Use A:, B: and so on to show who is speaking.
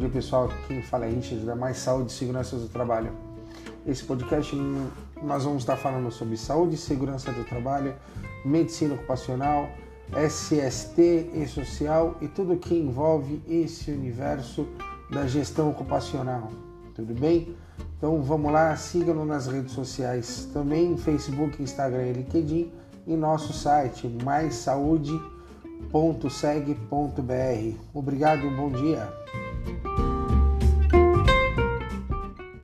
A: dia pessoal, quem fala é Richard da Mais Saúde e Segurança do Trabalho. Esse podcast nós vamos estar falando sobre saúde e segurança do trabalho, medicina ocupacional, SST e social e tudo que envolve esse universo da gestão ocupacional. Tudo bem? Então vamos lá, siga-nos nas redes sociais, também Facebook, Instagram e LinkedIn e nosso site maissaude.seg.br. Obrigado e bom dia.